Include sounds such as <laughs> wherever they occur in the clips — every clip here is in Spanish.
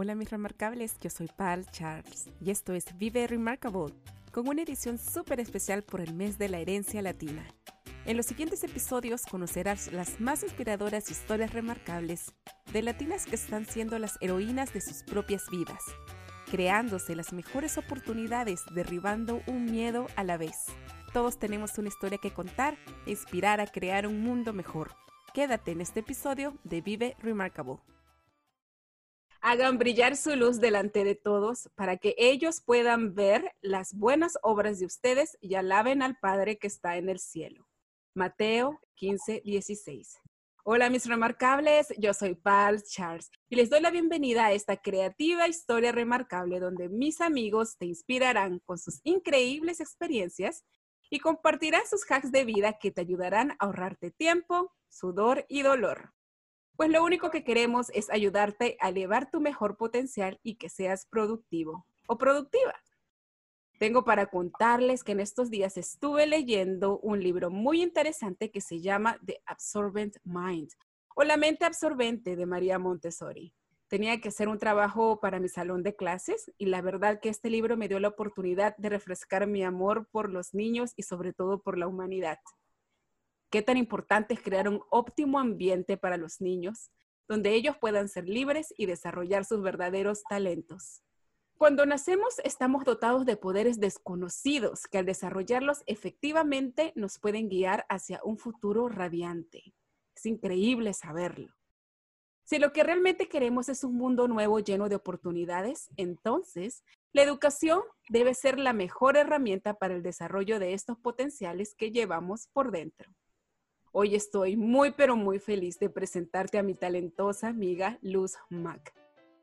Hola mis remarcables, yo soy Pal Charles y esto es Vive Remarkable, con una edición súper especial por el mes de la herencia latina. En los siguientes episodios conocerás las más inspiradoras historias remarcables de latinas que están siendo las heroínas de sus propias vidas, creándose las mejores oportunidades, derribando un miedo a la vez. Todos tenemos una historia que contar e inspirar a crear un mundo mejor. Quédate en este episodio de Vive Remarkable hagan brillar su luz delante de todos para que ellos puedan ver las buenas obras de ustedes y alaben al Padre que está en el cielo. Mateo 15, 16. Hola mis remarcables, yo soy Pal Charles y les doy la bienvenida a esta creativa historia remarcable donde mis amigos te inspirarán con sus increíbles experiencias y compartirán sus hacks de vida que te ayudarán a ahorrarte tiempo, sudor y dolor. Pues lo único que queremos es ayudarte a elevar tu mejor potencial y que seas productivo o productiva. Tengo para contarles que en estos días estuve leyendo un libro muy interesante que se llama The Absorbent Mind o La mente absorbente de María Montessori. Tenía que hacer un trabajo para mi salón de clases y la verdad que este libro me dio la oportunidad de refrescar mi amor por los niños y sobre todo por la humanidad qué tan importante es crear un óptimo ambiente para los niños, donde ellos puedan ser libres y desarrollar sus verdaderos talentos. Cuando nacemos estamos dotados de poderes desconocidos que al desarrollarlos efectivamente nos pueden guiar hacia un futuro radiante. Es increíble saberlo. Si lo que realmente queremos es un mundo nuevo lleno de oportunidades, entonces la educación debe ser la mejor herramienta para el desarrollo de estos potenciales que llevamos por dentro. Hoy estoy muy pero muy feliz de presentarte a mi talentosa amiga Luz Mac,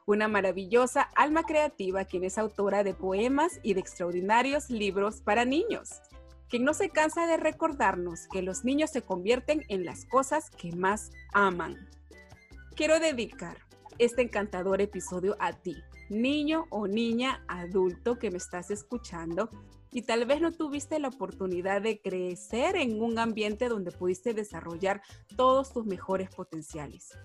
una maravillosa alma creativa quien es autora de poemas y de extraordinarios libros para niños, quien no se cansa de recordarnos que los niños se convierten en las cosas que más aman. Quiero dedicar este encantador episodio a ti, niño o niña adulto que me estás escuchando y tal vez no tuviste la oportunidad de crecer en un ambiente donde pudiste desarrollar todos tus mejores potenciales.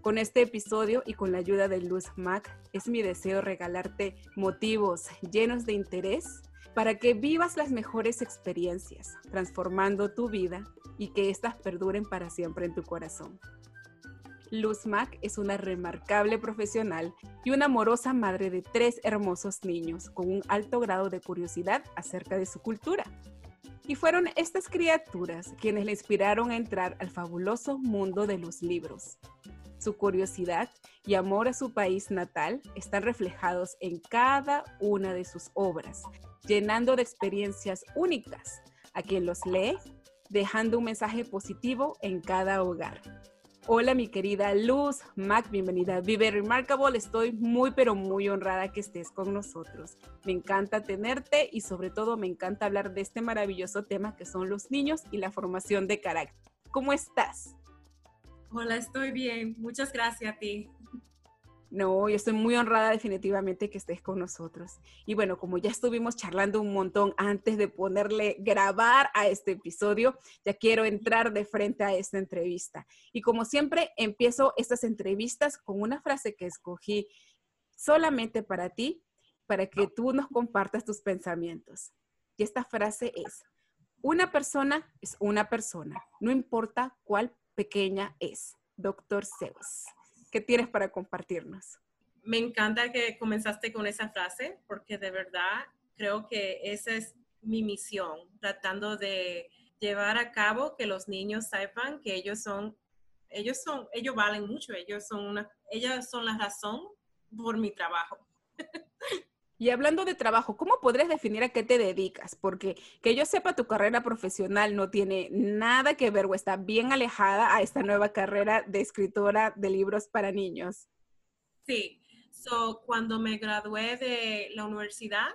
Con este episodio y con la ayuda de Luz Mac, es mi deseo regalarte motivos llenos de interés para que vivas las mejores experiencias, transformando tu vida y que éstas perduren para siempre en tu corazón. Luz Mac es una remarcable profesional y una amorosa madre de tres hermosos niños con un alto grado de curiosidad acerca de su cultura. Y fueron estas criaturas quienes le inspiraron a entrar al fabuloso mundo de los libros. Su curiosidad y amor a su país natal están reflejados en cada una de sus obras, llenando de experiencias únicas a quien los lee, dejando un mensaje positivo en cada hogar. Hola mi querida Luz Mac, bienvenida Vive Remarkable. Estoy muy pero muy honrada que estés con nosotros. Me encanta tenerte y sobre todo me encanta hablar de este maravilloso tema que son los niños y la formación de carácter. ¿Cómo estás? Hola, estoy bien. Muchas gracias a ti. No, yo estoy muy honrada definitivamente que estés con nosotros. Y bueno, como ya estuvimos charlando un montón antes de ponerle grabar a este episodio, ya quiero entrar de frente a esta entrevista. Y como siempre, empiezo estas entrevistas con una frase que escogí solamente para ti, para que tú nos compartas tus pensamientos. Y esta frase es, una persona es una persona, no importa cuál pequeña es. Doctor Zeus. ¿Qué tienes para compartirnos? Me encanta que comenzaste con esa frase porque de verdad creo que esa es mi misión, tratando de llevar a cabo que los niños sepan que ellos son, ellos son, ellos valen mucho, ellos son una, ellas son la razón por mi trabajo. <laughs> Y hablando de trabajo, ¿cómo podrías definir a qué te dedicas? Porque que yo sepa, tu carrera profesional no tiene nada que ver o está bien alejada a esta nueva carrera de escritora de libros para niños. Sí, so, cuando me gradué de la universidad,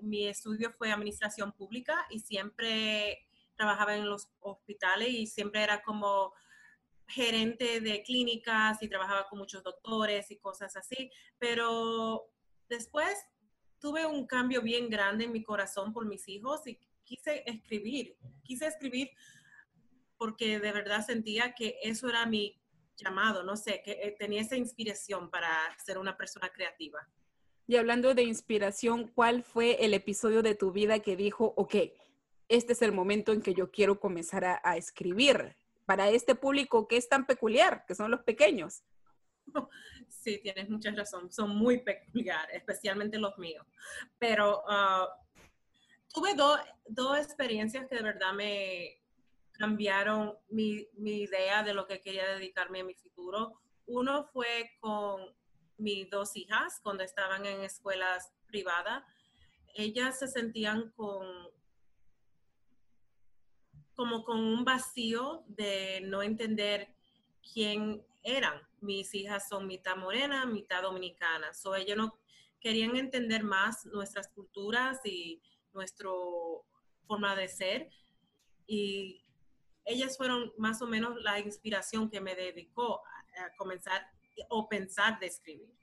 mi estudio fue administración pública y siempre trabajaba en los hospitales y siempre era como gerente de clínicas y trabajaba con muchos doctores y cosas así, pero después tuve un cambio bien grande en mi corazón por mis hijos y quise escribir, quise escribir porque de verdad sentía que eso era mi, llamado, no sé, que eh, tenía esa inspiración para ser una persona creativa. Y hablando de inspiración, ¿cuál fue el episodio de tu vida que dijo, ok, este es el momento en que yo quiero comenzar a, a escribir para este público que es tan peculiar, que son los pequeños? <laughs> Sí, tienes mucha razón, son muy peculiares, especialmente los míos. Pero uh, tuve dos experiencias que de verdad me cambiaron mi, mi, idea de lo que quería dedicarme a mi futuro. Uno fue con mis dos hijas cuando estaban en escuelas privadas. Ellas se sentían con como con un vacío de no entender quién eran. Mis hijas son mitad morena, mitad dominicana. So ellos no querían entender más nuestras culturas y nuestra forma de ser. Y ellas fueron más o menos la inspiración que me dedicó a, comenzar o pensar de escribir.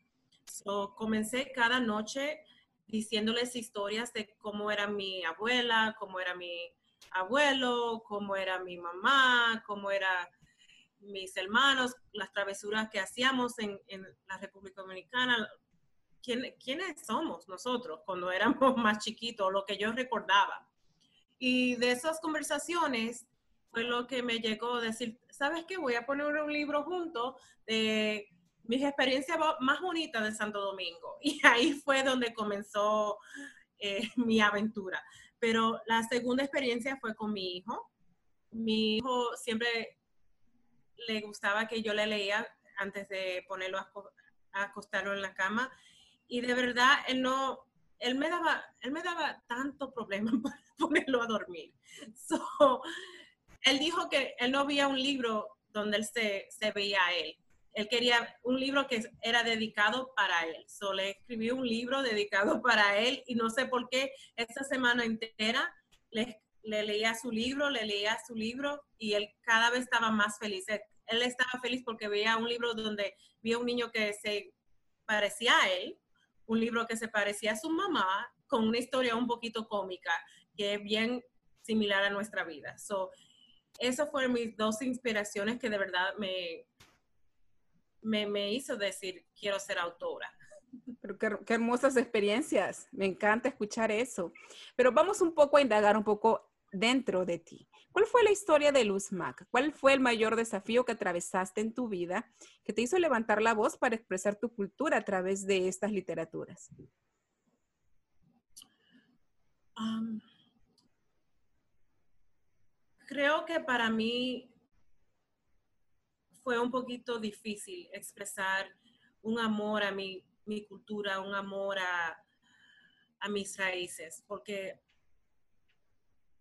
So, comencé cada noche diciéndoles historias de cómo era mi abuela, cómo era mi abuelo, cómo era mi mamá, cómo era mis hermanos, las travesuras que hacíamos en, la República Dominicana, ¿Quién, quiénes somos nosotros cuando éramos <laughs> más chiquitos, lo que yo recordaba. Y de esas conversaciones fue lo que me llegó a decir, ¿sabes qué? Voy a poner un libro junto de mis experiencias más bonitas de Santo Domingo. <laughs> Y ahí fue donde comenzó eh, <laughs> mi aventura. Pero la segunda experiencia fue con mi hijo. Mi hijo siempre le gustaba que yo le leía antes de ponerlo a, acostarlo en la cama. Y de verdad, él no, él me daba, él me daba tanto problema <laughs> para ponerlo a dormir. So, él dijo que él no había un libro donde él se, se veía a él. Él quería un libro que era dedicado para él. So, le escribí un libro dedicado para él y no sé por qué esta semana entera le le leía su libro, le leía su libro y él cada vez estaba más feliz. Él, estaba feliz porque veía un libro donde veía un niño que se parecía a él, un libro que se parecía a su mamá, con una historia un poquito cómica, que es bien similar a nuestra vida. So, esas fueron mis dos inspiraciones que de verdad me, me, me hizo decir, quiero ser autora. Pero qué, hermosas experiencias. Me encanta escuchar eso. Pero vamos un poco a indagar un poco dentro de ti. ¿Cuál fue la historia de Luz Mac? ¿Cuál fue el mayor desafío que atravesaste en tu vida que te hizo levantar la voz para expresar tu cultura a través de estas literaturas? creo que para mí fue un poquito difícil expresar un amor a mi, mi cultura, un amor a, a mis raíces, porque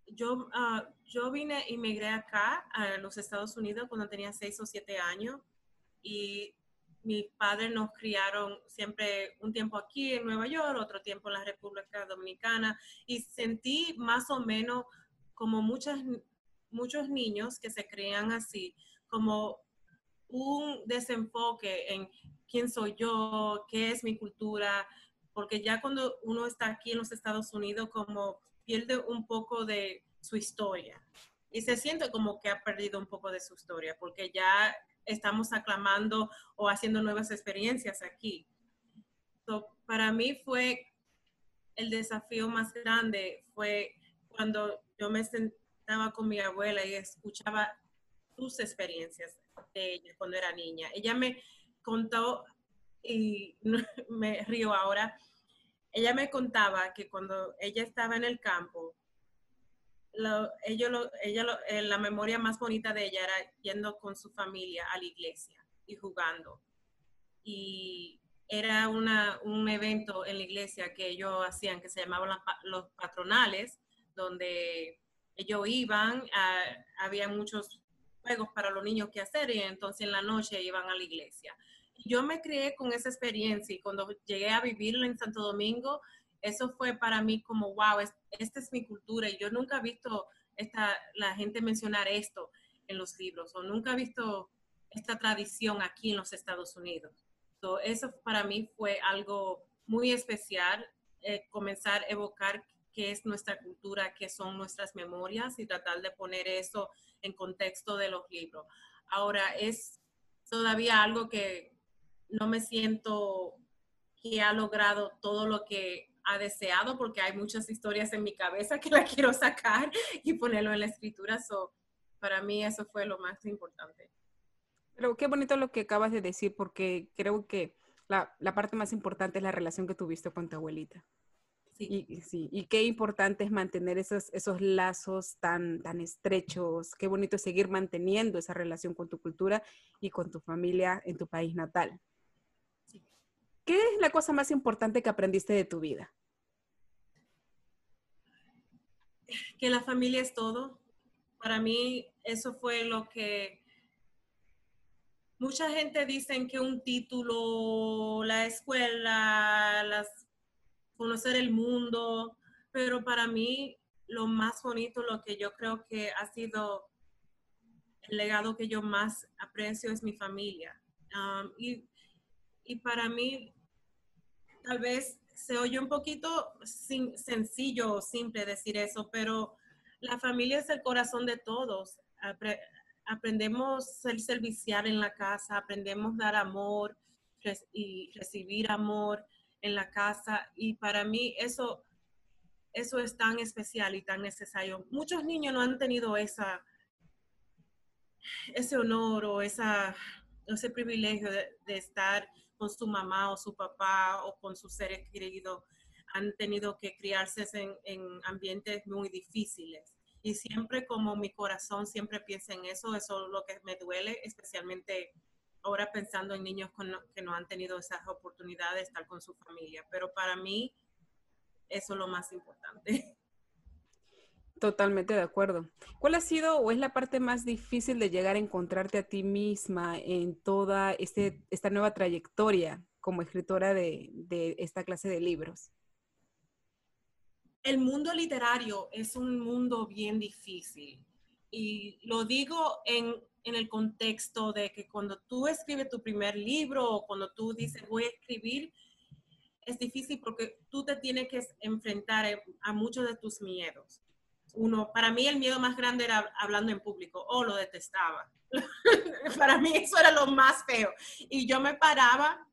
yo, uh, yo vine, inmigré acá a los Estados Unidos cuando tenía seis o siete años y mi padre nos criaron siempre un tiempo aquí en Nueva York, otro tiempo en la República Dominicana y sentí más o menos como muchas, muchos niños que se crean así, como un desenfoque en quién soy yo, qué es mi cultura, porque ya cuando uno está aquí en los Estados Unidos como pierde un poco de su historia y se siente como que ha perdido un poco de su historia porque ya estamos aclamando o haciendo nuevas experiencias aquí. para mí fue el desafío más grande fue cuando yo me sentaba con mi abuela y escuchaba sus experiencias de ella cuando era niña. Ella me contó y <laughs> me río ahora ella me contaba que cuando ella estaba en el campo, ella, eh, la memoria más bonita de ella era yendo con su familia a la iglesia y jugando. Y era un evento en la iglesia que ellos hacían que se llamaban los patronales, donde ellos iban, había muchos juegos para los niños que hacer y entonces en la noche iban a la iglesia yo me crié con esa experiencia y cuando llegué a vivirlo en Santo Domingo, eso fue para mí como, wow, esta es mi cultura y yo nunca he visto esta, la gente mencionar esto en los libros o nunca he visto esta tradición aquí en los Estados Unidos. eso para mí fue algo muy especial, eh, comenzar a evocar qué es nuestra cultura, qué son nuestras memorias y tratar de poner eso en contexto de los libros. Ahora, es todavía algo que no me siento que ha logrado todo lo que ha deseado porque hay muchas historias en mi cabeza que la <laughs> quiero sacar y ponerlo en la escritura. So, para mí eso fue lo más importante. Pero qué bonito lo que acabas de decir porque creo que la, la parte más importante es la relación que tuviste con tu abuelita. Sí. Y, sí, y qué importante es mantener esos, esos lazos tan, tan estrechos, qué bonito es seguir manteniendo esa relación con tu cultura y con tu familia en tu país natal. ¿Qué es la cosa más importante que aprendiste de tu vida? Que la familia es todo. Para mí eso fue lo que mucha gente dice que un título, la escuela, las, conocer el mundo, pero para mí lo más bonito, lo que yo creo que ha sido el legado que yo más aprecio es mi familia. Um, y y para mí, tal vez se oye un poquito sencillo o simple decir eso, pero la familia es el corazón de todos. aprendemos a ser servicial en la casa, aprendemos dar amor y recibir amor en la casa. Y para mí eso, eso es tan especial y tan necesario. Muchos niños no han tenido esa, ese honor o ese privilegio de estar con su mamá o su papá o con sus seres queridos han tenido que criarse en, ambientes muy difíciles. Y siempre como mi corazón siempre piensa en eso, eso es lo que me duele, especialmente ahora pensando en niños que no han tenido esas oportunidades de estar con su familia. Pero para mí, eso es lo más importante. <laughs> Totalmente de acuerdo. ¿Cuál ha sido o es la parte más difícil de llegar a encontrarte a ti misma en toda este, esta nueva trayectoria como escritora de, de esta clase de libros? El mundo literario es un mundo bien difícil y lo digo en, en el contexto de que cuando tú escribes tu primer libro o cuando tú dices voy a escribir, es difícil porque tú te tienes que enfrentar a muchos de tus miedos uno, para mí el miedo más grande era hablando en público, o lo detestaba. <laughs> para mí eso era lo más feo. Y yo me paraba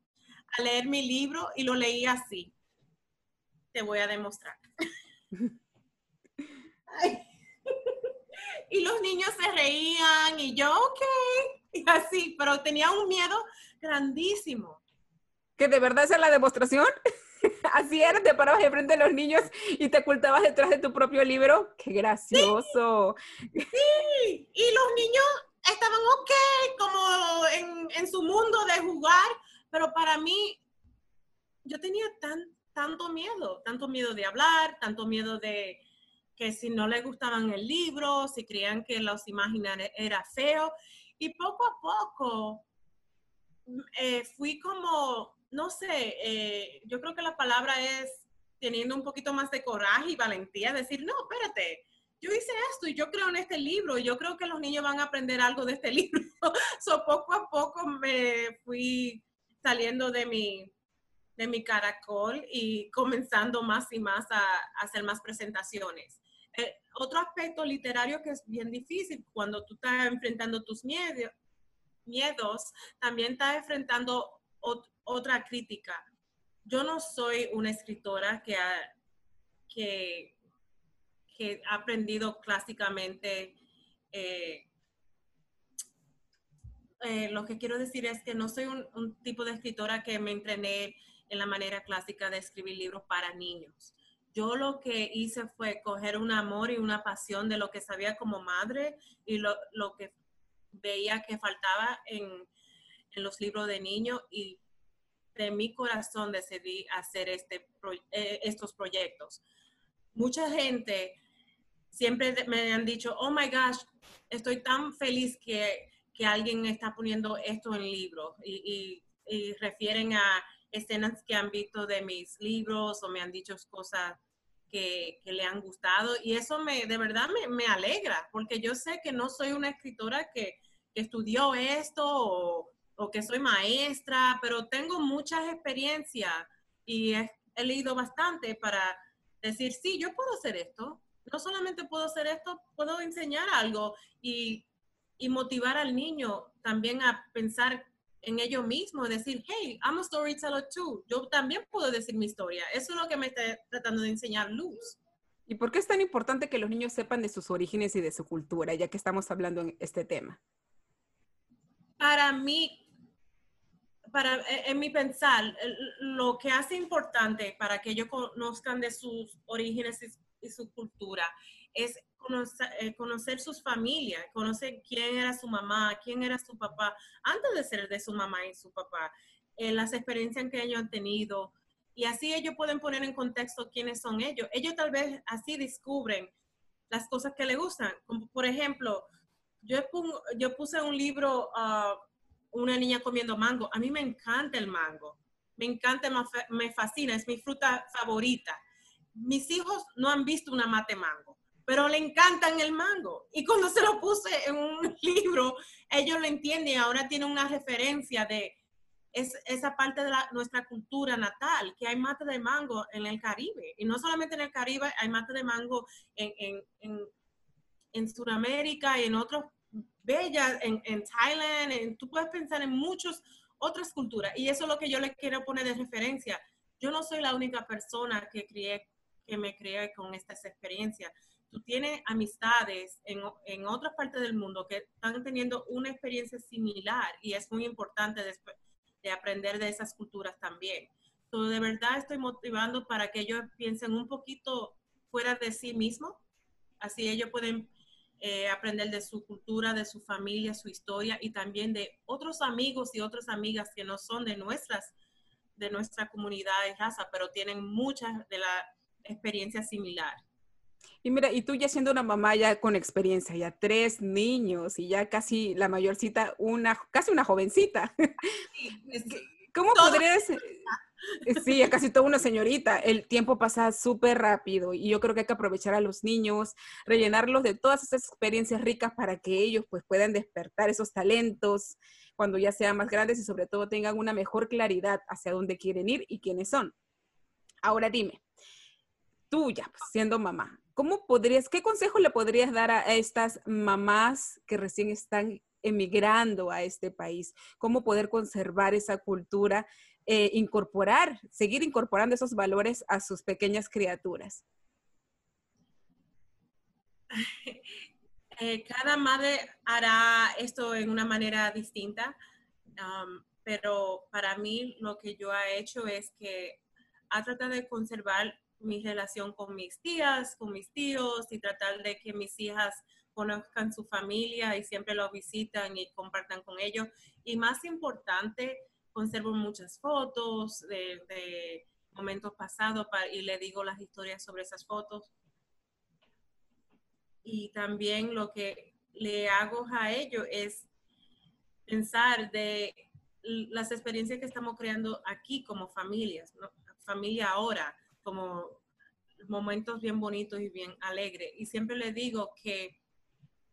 a leer mi libro y lo leía así. Te voy a demostrar. y los niños se reían y yo, ok, y así, pero tenía un miedo grandísimo. ¿Que de verdad es la demostración? <laughs> Así era, te parabas de los niños y te ocultabas detrás de tu propio libro. ¡Qué gracioso! Sí, y los niños estaban ok, como en, su mundo de jugar, pero para mí, yo tenía tan, tanto miedo, tanto miedo de hablar, tanto miedo de que si no les gustaban el libro, si creían que los imaginarios era feo. Y poco a poco eh, fui como no sé, eh, yo creo que la palabra es teniendo un poquito más de coraje y valentía, decir, no, espérate, yo hice esto y yo creo en este libro yo creo que los niños van a aprender algo de este <laughs> libro. so, poco a poco me fui saliendo de mi, de mi caracol y comenzando más y más a, hacer más presentaciones. Eh, otro aspecto literario que es bien difícil cuando tú estás enfrentando tus miedos, miedos también estás enfrentando otra crítica. Yo no soy una escritora que ha, que, ha aprendido clásicamente. Eh, eh, lo que quiero decir es que no soy un, tipo de escritora que me entrené en la manera clásica de escribir libros para niños. Yo lo que hice fue coger un amor y una pasión de lo que sabía como madre y lo, lo que veía que faltaba en, en los libros de niños y de mi corazón decidí hacer este, eh, estos proyectos. Mucha gente siempre me han dicho, oh my gosh, estoy tan feliz que, que alguien está poniendo esto en libros y, refieren a escenas que han visto de mis libros o me han dicho cosas que, le han gustado y eso me de verdad me, me, alegra porque yo sé que no soy una escritora que, estudió esto o que soy maestra, pero tengo muchas experiencias y he, leído bastante para decir, sí, yo puedo hacer esto. No solamente puedo hacer esto, puedo enseñar algo y, y motivar al niño también a pensar en ellos mismos, decir, hey, I'm a storyteller too. Yo también puedo decir mi historia. Eso es lo que me está tratando de enseñar Luz. ¿Y por qué es tan importante que los niños sepan de sus orígenes y de su cultura, ya que estamos hablando en este tema? Para mí, para, e, en mi pensar, lo que hace importante para que ellos conozcan de sus orígenes y, su cultura es eh, conocer, sus familias, conocer quién era su mamá, quién era su papá, antes de ser de su mamá y su papá, eh, las experiencias que ellos han tenido. Y así ellos pueden poner en contexto quiénes son ellos. Ellos tal vez así descubren las cosas que les gustan. Como por ejemplo, yo, yo puse un libro, uh, una niña comiendo mango. A mí me encanta el mango. Me encanta, me fascina, es mi fruta favorita. Mis hijos no han visto una mate mango pero le encantan el mango. Y cuando se lo puse en un <laughs> libro, ellos lo entienden. Ahora tienen una referencia de esa parte de nuestra cultura natal, que hay mate de mango en el Caribe. Y no solamente en el Caribe, hay mate de mango en, en Sudamérica y en otros bellas, en, en Thailand. tú puedes pensar en muchas otras culturas. Y eso es lo que yo les quiero poner de referencia. Yo no soy la única persona que, crié, que me crié con estas experiencias tú tienes amistades en, en otras partes del mundo que están teniendo una experiencia similar y es muy importante de aprender de esas culturas también. Entonces, de verdad estoy motivando para que ellos piensen un poquito fuera de sí mismos, así ellos pueden eh, aprender de su cultura, de su familia, su historia y también de otros amigos y otras amigas que no son de nuestras, de nuestra comunidad de raza, pero tienen muchas de la experiencia similar. Y mira, y tú ya siendo una mamá ya con experiencia, ya tres niños y ya casi la mayorcita, una, casi una jovencita. <laughs> ¿Cómo podrías? Eh, sí, ya casi toda una señorita. El tiempo pasa súper rápido y yo creo que hay que aprovechar a los niños, rellenarlos de todas esas experiencias ricas para que ellos pues puedan despertar esos talentos cuando ya sean más grandes y sobre todo tengan una mejor claridad hacia dónde quieren ir y quiénes son. Ahora dime, tú ya pues, siendo mamá, ¿cómo podrías, qué consejo le podrías dar a estas mamás que recién están emigrando a este país? ¿Cómo poder conservar esa cultura, eh, incorporar, seguir incorporando esos valores a sus pequeñas criaturas? <laughs> Eh, cada madre hará esto en una manera distinta, um, pero para mí lo que yo he hecho es que ha tratado de conservar mi relación con mis tías, con mis tíos y tratar de que mis hijas conozcan su familia y siempre lo visitan y compartan con ellos. Y más importante, conservo muchas fotos de, momentos pasados y le digo las historias sobre esas fotos. Y también lo que le hago a ellos es pensar de las experiencias que estamos creando aquí como familias, familia ahora, como momentos bien bonitos y bien alegres. Y siempre les digo que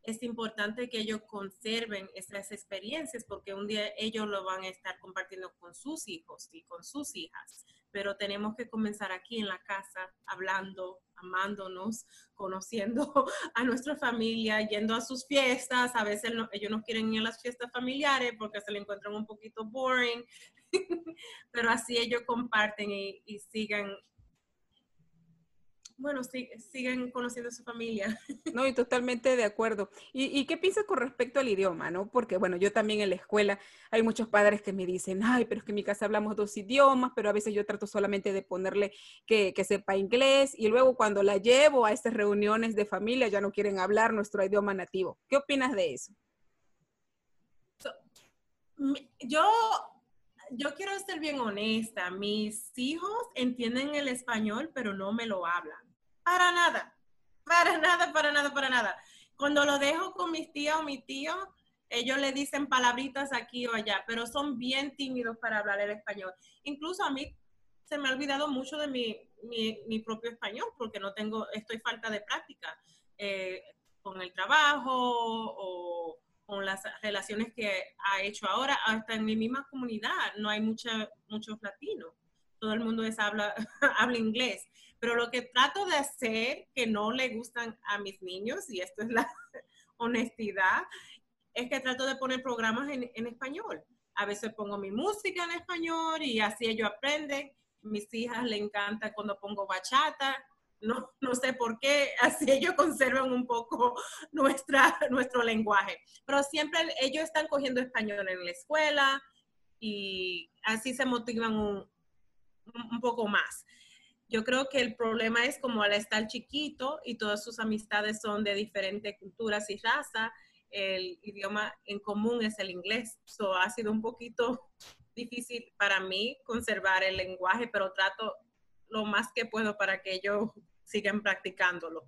es importante que ellos conserven esas experiencias porque un día ellos lo van a estar compartiendo con sus hijos y con sus hijas. Pero tenemos que comenzar aquí en la casa, hablando, amándonos, conociendo <laughs> a nuestra familia, yendo a sus fiestas. A veces ellos no quieren ir a las fiestas familiares porque se le encuentran un poquito boring, <laughs> pero así ellos comparten y sigan bueno, sí, siguen conociendo a su familia. <laughs> No, y totalmente de acuerdo. ¿Y, qué piensas con respecto al idioma, no? Porque, bueno, yo también en la escuela hay muchos padres que me dicen, ay, pero es que en mi casa hablamos dos idiomas, pero a veces yo trato solamente de ponerle que, sepa inglés y luego cuando la llevo a estas reuniones de familia ya no quieren hablar nuestro idioma nativo. ¿Qué opinas de eso? yo yo quiero ser bien honesta. Mis hijos entienden el español, pero no me lo hablan. Para nada. Para nada, para nada, para nada. Cuando lo dejo con mis tías o mi tío, ellos le dicen palabritas aquí o allá, pero son bien tímidos para hablar el español. Incluso a mí se me ha olvidado mucho de mi, mi, propio español porque no tengo, estoy falta de práctica eh, con el trabajo o con las relaciones que ha hecho ahora, hasta en mi misma comunidad no hay mucha, muchos latinos. Todo el mundo es, habla, <laughs> habla inglés. Pero lo que trato de hacer que no le gustan a mis niños, y esto es la <laughs> honestidad, es que trato de poner programas en, en español. a veces pongo mi música en español y así ellos aprenden. Mis hijas le encanta cuando pongo bachata, no, <laughs> no sé por qué, <laughs> así ellos conservan un poco nuestra, nuestro lenguaje. Pero siempre ellos están cogiendo español en la escuela y así se motivan un, un poco más. Yo creo que el problema es como al estar chiquito y todas sus amistades son de diferentes culturas y razas, el idioma en común es el inglés. So, ha sido un poquito difícil para mí conservar el lenguaje, pero trato lo más que puedo para que ellos sigan practicándolo.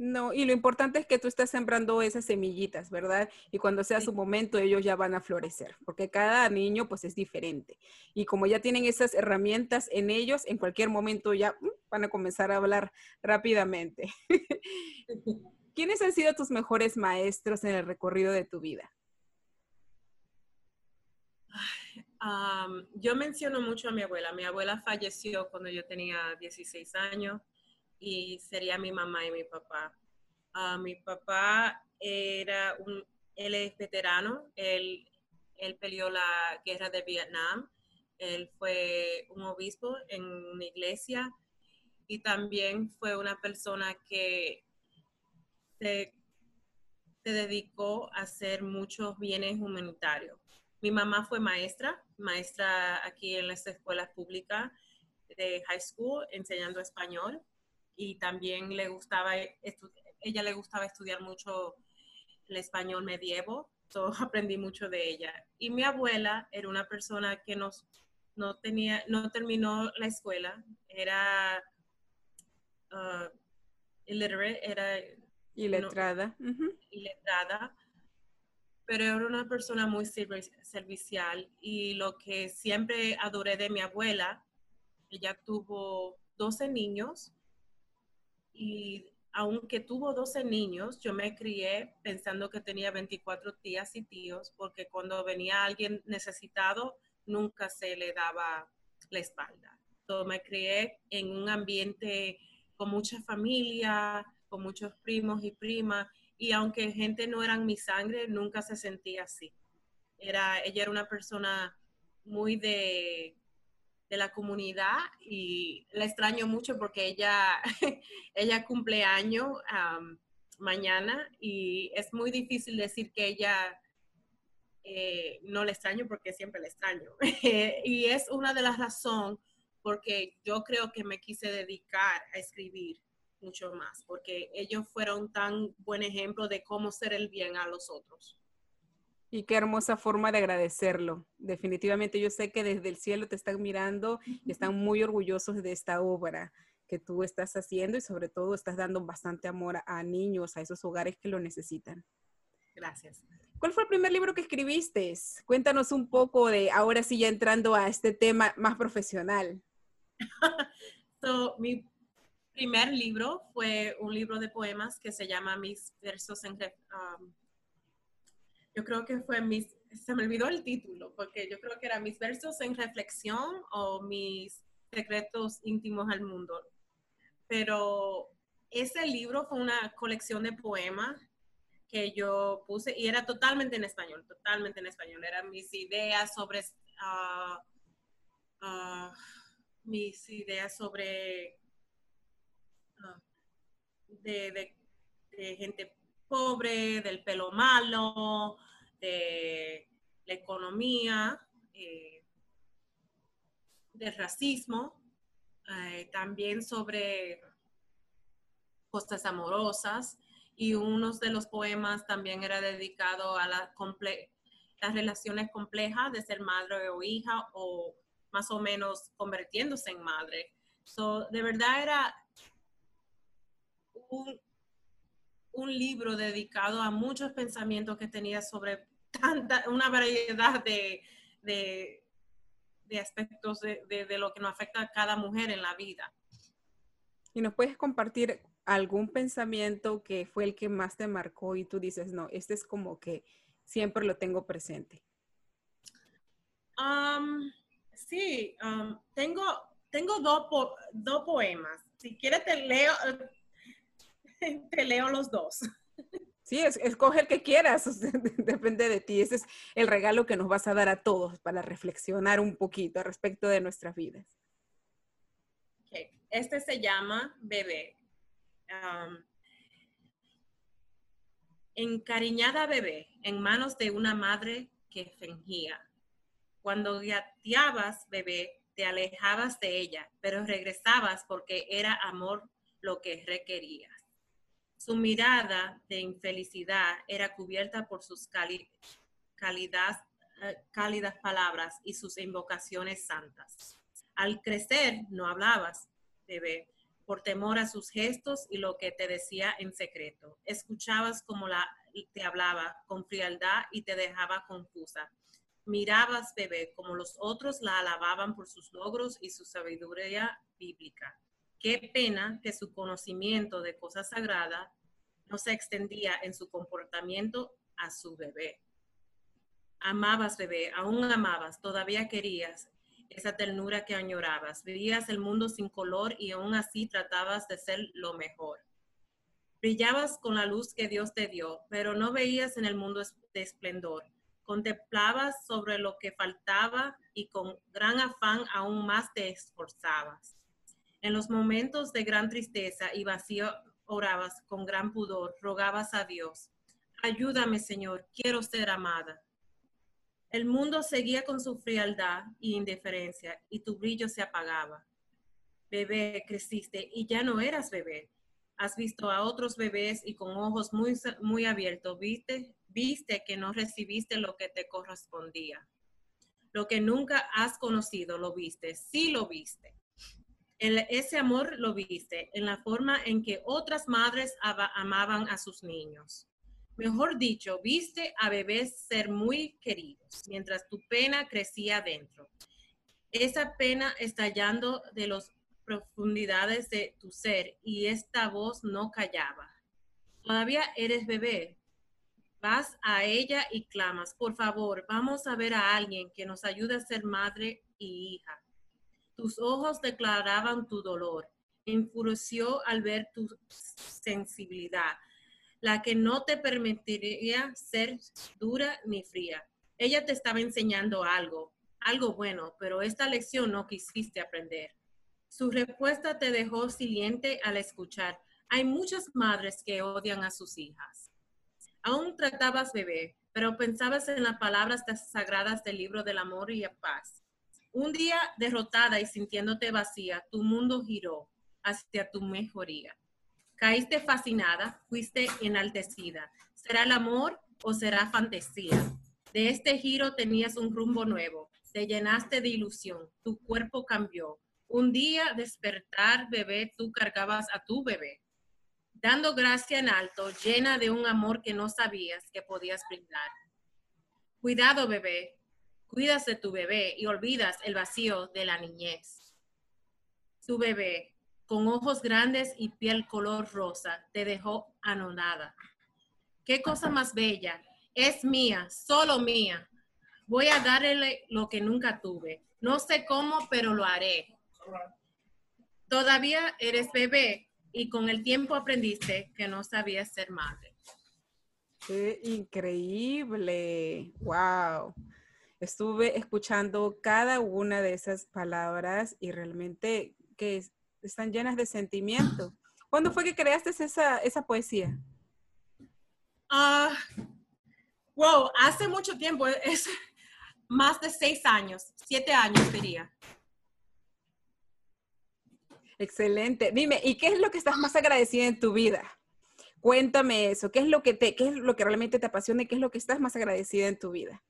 No, y lo importante es que tú estás sembrando esas semillitas, ¿verdad? Y cuando sea su momento, ellos ya van a florecer, porque cada niño pues es diferente. Y como ya tienen esas herramientas en ellos, en cualquier momento ya mm, van a comenzar a hablar rápidamente. <laughs> ¿Quiénes han sido tus mejores maestros en el recorrido de tu vida? yo menciono mucho a mi abuela. Mi abuela falleció cuando yo tenía 16 años y sería mi mamá y mi papá. Uh, mi papá era un, él es veterano, él, él peleó la guerra de Vietnam, él fue un obispo en una iglesia y también fue una persona que se, se dedicó a hacer muchos bienes humanitarios. Mi mamá fue maestra, maestra aquí en las escuelas públicas de high school enseñando español y también le gustaba, ella le gustaba estudiar mucho el español medievo, so, <laughs> aprendí mucho de ella. Y mi abuela era una persona que nos, no tenía, no terminó la escuela, era uh, illiterate, era iletrada. iletrada, pero era una persona muy servicial y lo que siempre adoré de mi abuela, ella tuvo 12 niños y aunque tuvo 12 niños, yo me crié pensando que tenía 24 tías y tíos, porque cuando venía alguien necesitado, nunca se le daba la espalda. Entonces me crié en un ambiente con mucha familia, con muchos primos y primas, y aunque gente no eran mi sangre, nunca se sentía así. Era, ella era una persona muy de de la comunidad y la extraño mucho porque ella, <laughs> ella cumple año mañana y es muy difícil decir que ella eh, no le extraño porque siempre le extraño. <laughs> y es una de las razones porque yo creo que me quise dedicar a escribir mucho más, porque ellos fueron tan buen ejemplo de cómo ser el bien a los otros. Y qué hermosa forma de agradecerlo. Definitivamente yo sé que desde el cielo te están mirando y están muy orgullosos de esta obra que tú estás haciendo y sobre todo estás dando bastante amor a niños, a esos hogares que lo necesitan. Gracias. ¿Cuál fue el primer libro que escribiste? Cuéntanos un poco de, ahora sí ya entrando a este tema más profesional. <laughs> mi primer libro fue un libro de poemas que se llama Mis versos en, um, yo creo que fue mis, se me olvidó el título, porque yo creo que era mis versos en reflexión o mis secretos íntimos al mundo. Pero ese libro fue una colección de poemas que yo puse y era totalmente en español, totalmente en español. Eran mis ideas sobre, ah, ah, mis ideas sobre ah, de gente pobre, del pelo malo, de la economía, eh, del racismo, eh, también sobre cosas amorosas y uno de los poemas también era dedicado a las relaciones complejas de ser madre o hija o más o menos convirtiéndose en madre. de verdad era un, un libro dedicado a muchos pensamientos que tenía sobre tanta, una variedad de, aspectos de, de, lo que nos afecta a cada mujer en la vida. ¿Y nos puedes compartir algún pensamiento que fue el que más te marcó y tú dices, no, este es como que siempre lo tengo presente? Um, sí, um, tengo, tengo dos, dos poemas. Si quieres te leo, <laughs> te leo los dos. <laughs> Sí, escoge el que quieras, <laughs> depende de ti. Ese es el regalo que nos vas a dar a todos para reflexionar un poquito respecto de nuestras vidas. Este se llama bebé. encariñada bebé en manos de una madre que fingía. Cuando gateabas bebé, te alejabas de ella, pero regresabas porque era amor lo que requerías. Su mirada de infelicidad era cubierta por sus eh, cálidas palabras y sus invocaciones santas. Al crecer no hablabas, bebé, por temor a sus gestos y lo que te decía en secreto. Escuchabas como la, te hablaba con frialdad y te dejaba confusa. Mirabas, bebé, como los otros la alababan por sus logros y su sabiduría bíblica. Qué pena que su conocimiento de cosas sagradas no se extendía en su comportamiento a su bebé. Amabas, bebé, aún amabas, todavía querías, esa ternura que añorabas. Veías el mundo sin color y aún así tratabas de ser lo mejor. Brillabas con la luz que Dios te dio, pero no veías en el mundo de esplendor. Contemplabas sobre lo que faltaba y con gran afán aún más te esforzabas. En los momentos de gran tristeza y vacío orabas con gran pudor, rogabas a Dios. Ayúdame, Señor, quiero ser amada. El mundo seguía con su frialdad y indiferencia y tu brillo se apagaba. Bebé, creciste y ya no eras bebé. Has visto a otros bebés y con ojos muy, muy abiertos, viste, viste que no recibiste lo que te correspondía. Lo que nunca has conocido, lo viste, sí lo viste. Ese amor lo viste en la forma en que otras madres amaban a sus niños. Mejor dicho, viste a bebés ser muy queridos, mientras tu pena crecía dentro. Esa pena estallando de las profundidades de tu ser y esta voz no callaba. Todavía eres bebé. Vas a ella y clamas, por favor, vamos a ver a alguien que nos ayude a ser madre y hija. Tus ojos declaraban tu dolor. Enfureció al ver tu sensibilidad la que no te permitiría ser dura ni fría. Ella te estaba enseñando algo, algo bueno, pero esta lección no quisiste aprender. Su respuesta te dejó silente al escuchar. Hay muchas madres que odian a sus hijas. Aún tratabas bebé, pero pensabas en las palabras sagradas del libro del amor y la paz. Un día derrotada y sintiéndote vacía, tu mundo giró hacia tu mejoría. Caíste fascinada, fuiste enaltecida. ¿Será el amor o será fantasía? De este giro tenías un rumbo nuevo. Te llenaste de ilusión. Tu cuerpo cambió. Un día despertar, bebé, tú cargabas a tu bebé. Dando gracia en alto, llena de un amor que no sabías que podías brindar. Cuidado, bebé. Cuidas de tu bebé y olvidas el vacío de la niñez. Tu bebé, con ojos grandes y piel color rosa, te dejó anonada. Qué cosa más bella. Es mía, solo mía. Voy a darle lo que nunca tuve. No sé cómo, pero lo haré. Todavía eres bebé y con el tiempo aprendiste que no sabías ser madre. Qué increíble. Wow. Estuve escuchando cada una de esas palabras y realmente que están llenas de sentimiento. ¿Cuándo fue que creaste esa, esa poesía? Ah, wow, hace mucho tiempo, es <laughs> más de seis años, siete años diría. Excelente. Dime, ¿y qué es lo que estás más agradecida en tu vida? Cuéntame eso. ¿Qué es lo que te, qué es lo que realmente te apasiona y qué es lo que estás más agradecida en tu vida?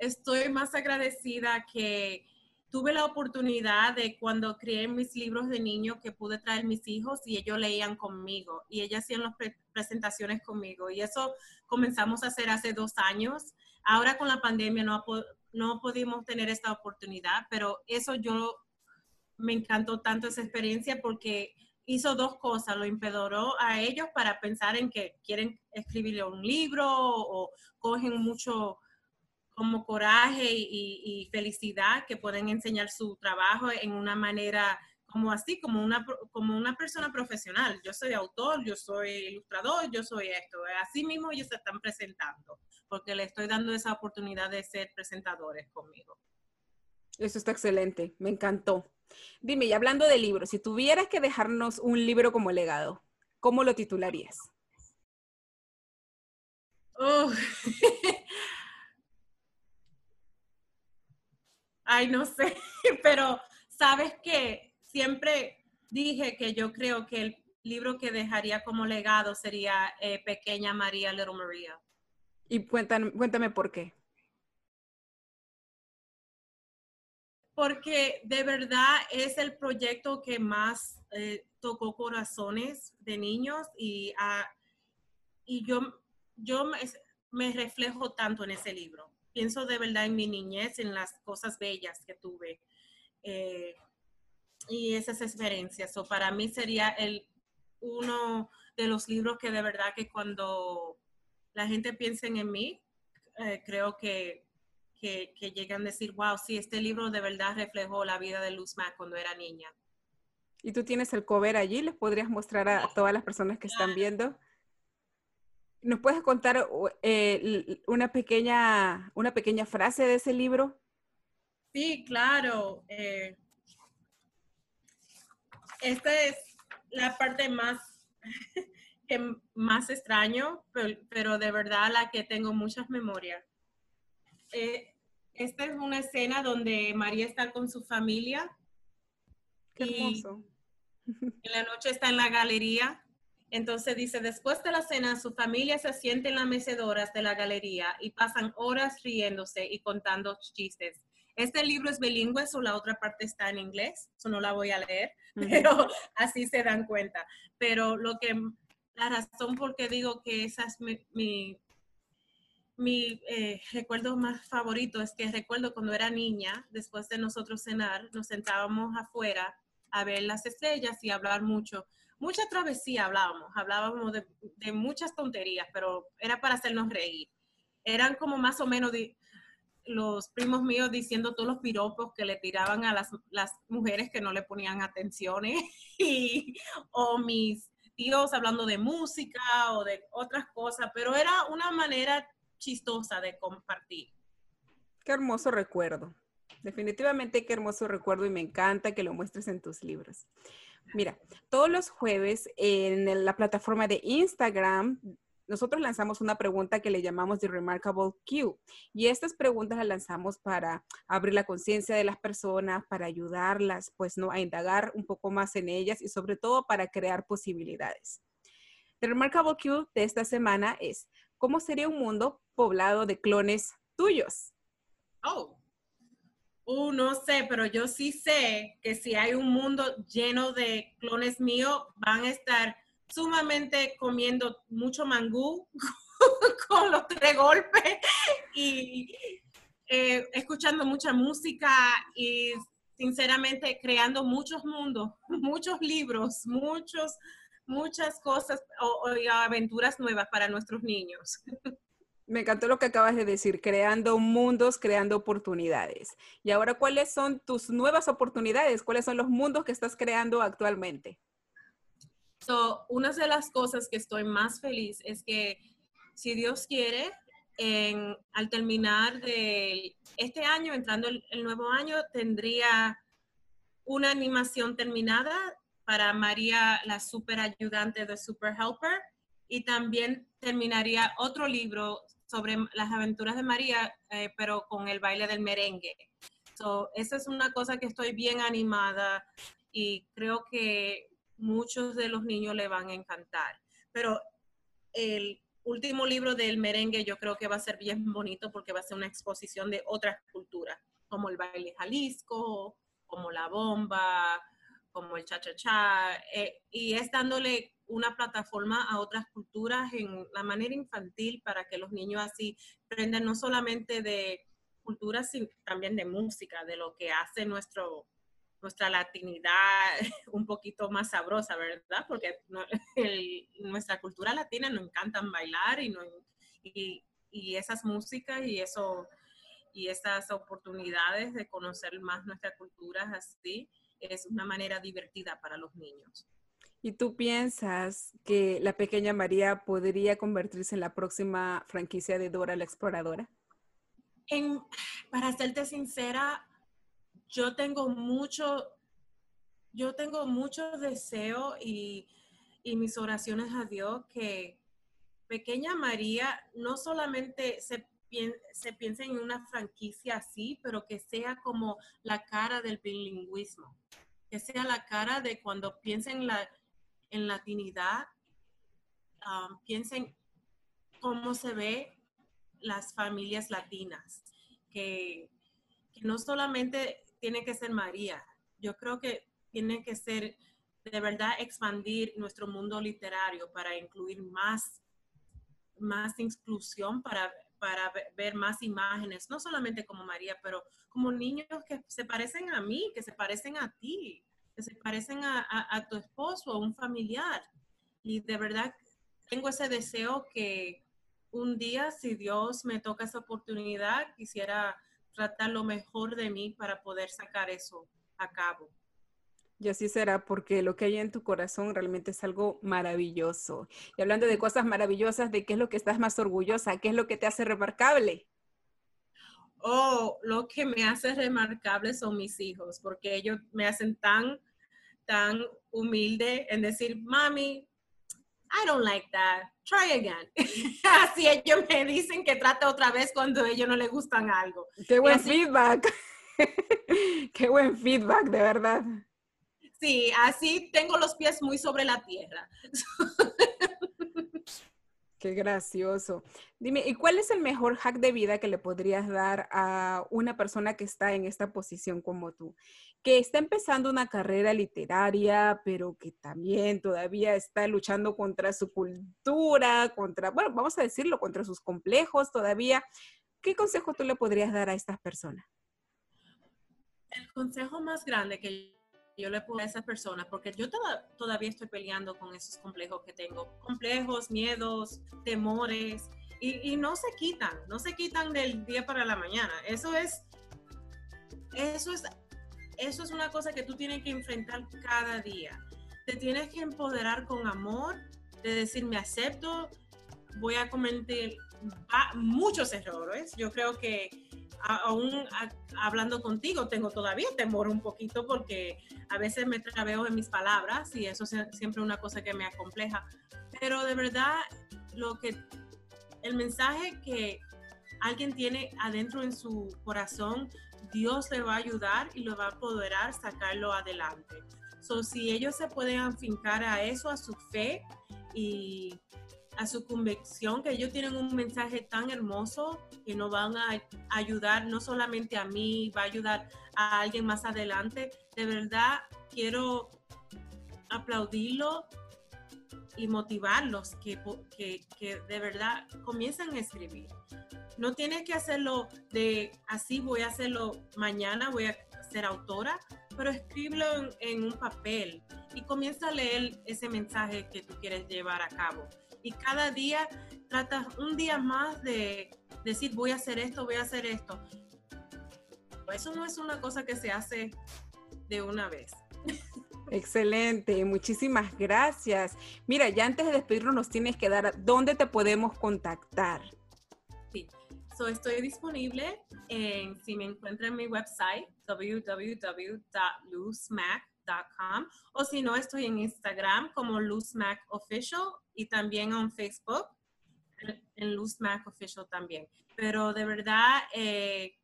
Estoy más agradecida que tuve la oportunidad de cuando creé mis libros de niño que pude traer mis hijos y ellos leían conmigo y ellas hacían las presentaciones conmigo y eso comenzamos a hacer hace dos años. Ahora con la pandemia no, no pudimos tener esta oportunidad, pero eso yo me encantó tanto esa experiencia porque hizo dos cosas, lo impedoró a ellos para pensar en que quieren escribirle un libro o cogen mucho como coraje y, felicidad que pueden enseñar su trabajo en una manera como así, como una, como una persona profesional. Yo soy autor, yo soy ilustrador, yo soy esto. Así mismo ellos se están presentando, porque le estoy dando esa oportunidad de ser presentadores conmigo. Eso está excelente, me encantó. Dime, y hablando de libros, si tuvieras que dejarnos un libro como legado, ¿cómo lo titularías? Oh. <laughs> <laughs> Ay, no sé, <laughs> pero sabes que siempre dije que yo creo que el libro que dejaría como legado sería eh, Pequeña María, Little María. Y cuéntame, cuéntame por qué. Porque de verdad es el proyecto que más eh, tocó corazones de niños y, uh, y yo, yo me, me reflejo tanto en ese libro. Pienso de verdad en mi niñez, en las cosas bellas que tuve. Eh, y esas experiencias. o para mí sería el, uno de los libros que de verdad que cuando la gente piensa en mí, eh, creo que, que, llegan a decir, wow, sí, este libro de verdad reflejó la vida de Luz Mac cuando era niña. ¿Y tú tienes el cover allí? ¿Les podrías mostrar a todas las personas que están viendo? ¿Nos puedes contar eh, una, pequeña, una pequeña frase de ese libro? Sí, claro. Eh, esta es la parte más, <laughs> que más extraño, pero, de verdad la que tengo muchas memorias. Eh, esta es una escena donde María está con su familia. Qué hermoso. <laughs> en la noche está en la galería entonces dice, después de la cena, su familia se siente en las mecedoras de la galería y pasan horas riéndose y contando chistes. Este libro es bilingüe, o la otra parte está en inglés, eso no la voy a leer, <laughs> pero así se dan cuenta. Pero lo que, la razón por qué digo que esa es mi, mi, eh, recuerdo más favorito es que recuerdo cuando era niña, después de nosotros cenar, nos sentábamos afuera a ver las estrellas y hablar mucho mucha travesía hablábamos, hablábamos de, muchas tonterías, pero era para hacernos reír. Eran como más o menos los primos míos diciendo todos los piropos que le tiraban a las, mujeres que no le ponían atención, <laughs> y, o mis tíos hablando de música o de otras cosas, pero era una manera chistosa de compartir. Qué hermoso recuerdo. Definitivamente qué hermoso recuerdo y me encanta que lo muestres en tus libros. Mira, todos los jueves en la plataforma de Instagram, nosotros lanzamos una pregunta que le llamamos The Remarkable Q. Y estas preguntas las lanzamos para abrir la conciencia de las personas, para ayudarlas, pues, ¿no? A indagar un poco más en ellas y sobre todo para crear posibilidades. The Remarkable Q de esta semana es, ¿cómo sería un mundo poblado de clones tuyos? Oh, Uh, no sé, pero yo sí sé que si hay un mundo lleno de clones míos, van a estar sumamente comiendo mucho mangú <laughs> con los tres golpes y eh, escuchando mucha música y sinceramente creando muchos mundos, muchos libros, muchos, muchas cosas o aventuras nuevas para nuestros niños. <laughs> Me encantó lo que acabas de decir, creando mundos, creando oportunidades. Y ahora, ¿cuáles son tus nuevas oportunidades? ¿Cuáles son los mundos que estás creando actualmente? So, una de las cosas que estoy más feliz es que, si Dios quiere, al terminar de este año, entrando el, el nuevo año, tendría una animación terminada para María, la super ayudante de Super Helper, y también terminaría otro libro sobre las aventuras de María, eh, pero con el baile del merengue. So, esa es una cosa que estoy bien animada y creo que muchos de los niños le van a encantar. Pero el último libro del merengue yo creo que va a ser bien bonito porque va a ser una exposición de otras culturas, como el baile Jalisco, como la bomba, como el cha-cha-cha, eh, y es dándole una plataforma a otras culturas en la manera infantil para que los niños así aprendan no solamente de cultura, sino también de música, de lo que hace nuestro, nuestra latinidad <laughs> un poquito más sabrosa, ¿verdad? Porque <laughs> nuestra cultura latina nos encanta bailar y, no, y, y esas músicas y eso y esas oportunidades de conocer más nuestra cultura así es una manera divertida para los niños. ¿Y tú piensas que la pequeña María podría convertirse en la próxima franquicia de Dora la Exploradora? Para serte sincera, yo tengo mucho, yo tengo mucho deseo y, y mis oraciones a Dios que pequeña María no solamente se, se piense en una franquicia así, pero que sea como la cara del bilingüismo, que sea la cara de cuando piensen la, en latinidad, um, piensen cómo se ve las familias latinas, que, no solamente tiene que ser María, yo creo que tiene que ser de verdad expandir nuestro mundo literario para incluir más, más inclusión, para, para ver más imágenes, no solamente como María, pero como niños que se parecen a mí, que se parecen a ti, que se parecen a, a, tu esposo, a un familiar. Y de verdad tengo ese deseo que un día, si Dios me toca esa oportunidad, quisiera tratar lo mejor de mí para poder sacar eso a cabo. Y así será, porque lo que hay en tu corazón realmente es algo maravilloso. Y hablando de cosas maravillosas, ¿de qué es lo que estás más orgullosa? ¿Qué es lo que te hace remarcable? Oh, lo que me hace remarcable son mis hijos, porque ellos me hacen tan, tan humilde en decir, mami, I don't like that, try again. <laughs> Así ellos me dicen que trate otra vez cuando a ellos no les gustan algo. Qué buen feedback. <laughs> Qué buen feedback, de verdad. Sí, así tengo los pies muy sobre la tierra. <laughs> Qué gracioso. Dime, ¿y cuál es el mejor hack de vida que le podrías dar a una persona que está en esta posición como tú? Que está empezando una carrera literaria, pero que también todavía está luchando contra su cultura, contra, bueno, vamos a decirlo, contra sus complejos todavía. ¿Qué consejo tú le podrías dar a estas personas? El consejo más grande que yo le puedo a esas personas, porque yo todavía estoy peleando con esos complejos que tengo, complejos, miedos, temores, y, no se quitan, no se quitan del día para la mañana. Eso es, eso es, eso es una cosa que tú tienes que enfrentar cada día. Te tienes que empoderar con amor, de decir, me acepto, voy a cometer muchos errores. Yo creo que aún hablando contigo, tengo todavía temor un poquito porque a veces me trabeo en mis palabras y eso es siempre una cosa que me acompleja. Pero de verdad, lo que el mensaje que alguien tiene adentro en su corazón, Dios le va a ayudar y lo va a poder sacarlo adelante. So, si ellos se pueden afincar a eso, a su fe y a su convicción, que ellos tienen un mensaje tan hermoso que nos van a ayudar no solamente a mí, va a ayudar a alguien más adelante. De verdad, quiero aplaudirlo y motivarlos que, que, que de verdad comiencen a escribir. No tienes que hacerlo de así, voy a hacerlo mañana, voy a ser autora, pero escríbelo en, en un papel y comienza a leer ese mensaje que tú quieres llevar a cabo y cada día tratas un día más de decir voy a hacer esto, voy a hacer esto. Eso no es una cosa que se hace de una vez. Excelente, muchísimas gracias. Mira, ya antes de despedirnos nos tienes que dar dónde te podemos contactar. Sí, so, estoy disponible en, si me encuentran en mi website www.luzmac.com o si no, estoy en Instagram como Luzmac Official y también en Facebook, en Luz Mac Official también. Pero de verdad, eh,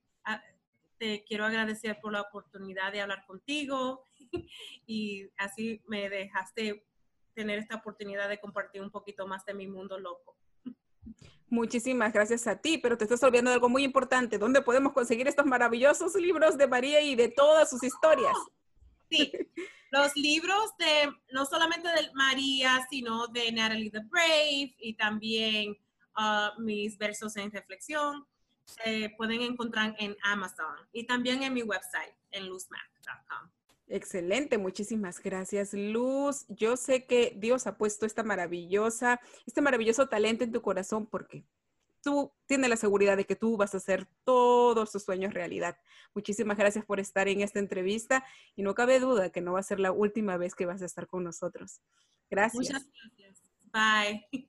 te quiero agradecer por la oportunidad de hablar contigo <laughs> y así me dejaste tener esta oportunidad de compartir un poquito más de mi mundo loco. Muchísimas gracias a ti, pero te estás olvidando de algo muy importante. ¿Dónde podemos conseguir estos maravillosos libros de María y de todas sus historias? Sí, los libros de, no solamente de María, sino de Natalie the Brave y también uh, mis versos en reflexión, se pueden encontrar en Amazon y también en mi website, en luzmac.com. Excelente, muchísimas gracias, Luz. Yo sé que Dios ha puesto esta maravillosa, este maravilloso talento en tu corazón porque tú tienes la seguridad de que tú vas a hacer todos tus sueños realidad. Muchísimas gracias por estar en esta entrevista y no cabe duda que no va a ser la última vez que vas a estar con nosotros. Gracias. Muchas gracias. Bye. <laughs>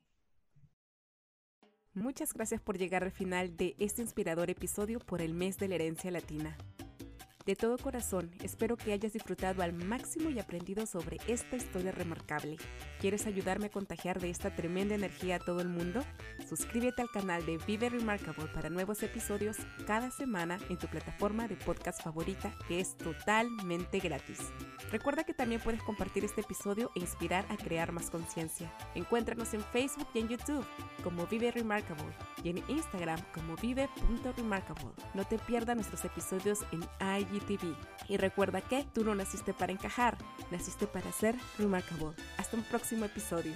Muchas gracias por llegar al final de este inspirador episodio por el mes de la herencia latina. De todo corazón, espero que hayas disfrutado al máximo y aprendido sobre esta historia remarcable. ¿Quieres ayudarme a contagiar de esta tremenda energía a todo el mundo? Suscríbete al canal de Vive Remarkable para nuevos episodios cada semana en tu plataforma de podcast favorita, que es totalmente gratis. Recuerda que también puedes compartir este episodio e inspirar a crear más conciencia. Encuéntranos en Facebook y en YouTube como Vive Remarkable y en Instagram como vive.remarkable. No te pierdas nuestros episodios en Y recuerda que tú no naciste para encajar, naciste para ser remarkable. Hasta un próximo episodio.